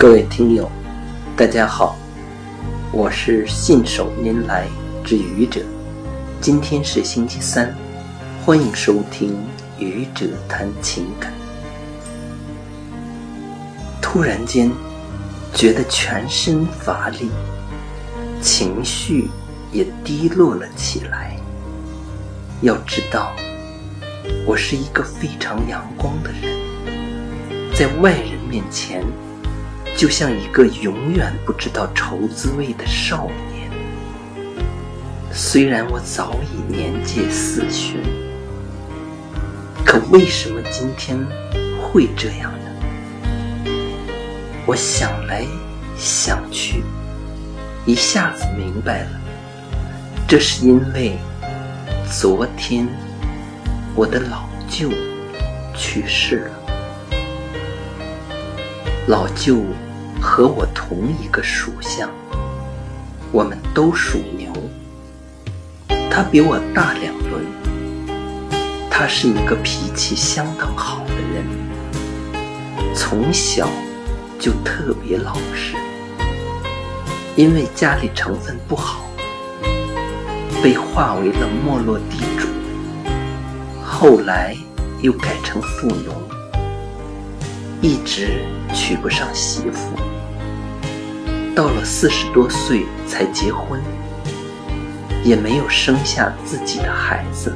各位听友，大家好，我是信手拈来之愚者。今天是星期三，欢迎收听愚者谈情感。突然间，觉得全身乏力，情绪也低落了起来。要知道，我是一个非常阳光的人，在外人面前。就像一个永远不知道愁滋味的少年。虽然我早已年届四旬，可为什么今天会这样呢？我想来想去，一下子明白了，这是因为昨天我的老舅去世了。老舅。和我同一个属相，我们都属牛。他比我大两轮，他是一个脾气相当好的人，从小就特别老实。因为家里成分不好，被划为了没落地主，后来又改成富农，一直娶不上媳妇。到了四十多岁才结婚，也没有生下自己的孩子。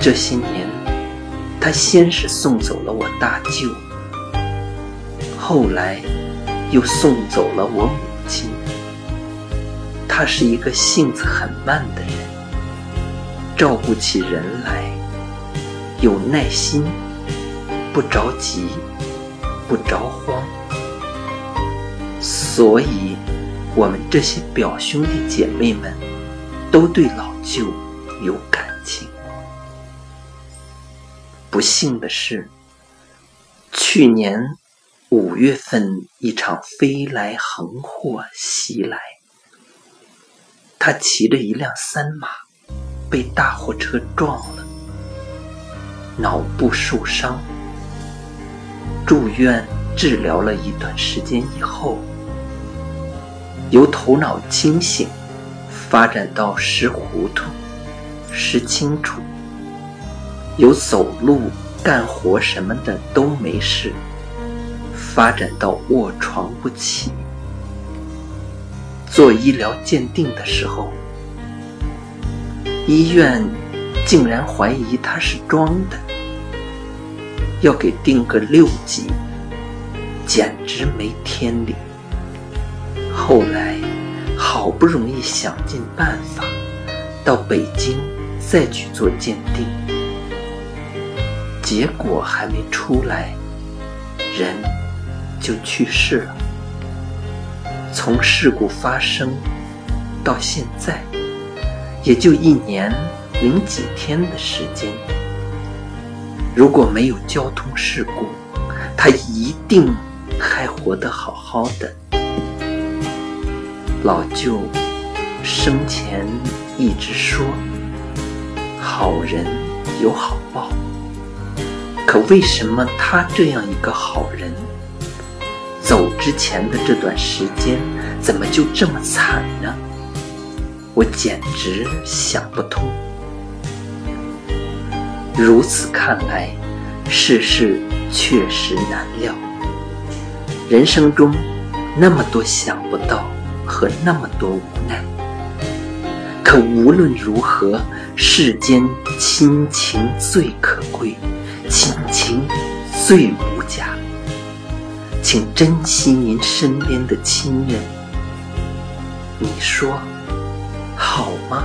这些年，他先是送走了我大舅，后来又送走了我母亲。他是一个性子很慢的人，照顾起人来有耐心，不着急，不着慌。所以，我们这些表兄弟姐妹们都对老舅有感情。不幸的是，去年五月份一场飞来横祸袭来，他骑着一辆三马，被大货车撞了，脑部受伤，住院治疗了一段时间以后。由头脑清醒发展到识糊涂、识清楚，由走路、干活什么的都没事，发展到卧床不起。做医疗鉴定的时候，医院竟然怀疑他是装的，要给定个六级，简直没天理。后来，好不容易想尽办法到北京再去做鉴定，结果还没出来，人就去世了。从事故发生到现在，也就一年零几天的时间。如果没有交通事故，他一定还活得好好的。老舅生前一直说：“好人有好报。”可为什么他这样一个好人，走之前的这段时间，怎么就这么惨呢？我简直想不通。如此看来，世事确实难料。人生中那么多想不到。和那么多无奈，可无论如何，世间亲情最可贵，亲情最无价，请珍惜您身边的亲人。你说好吗？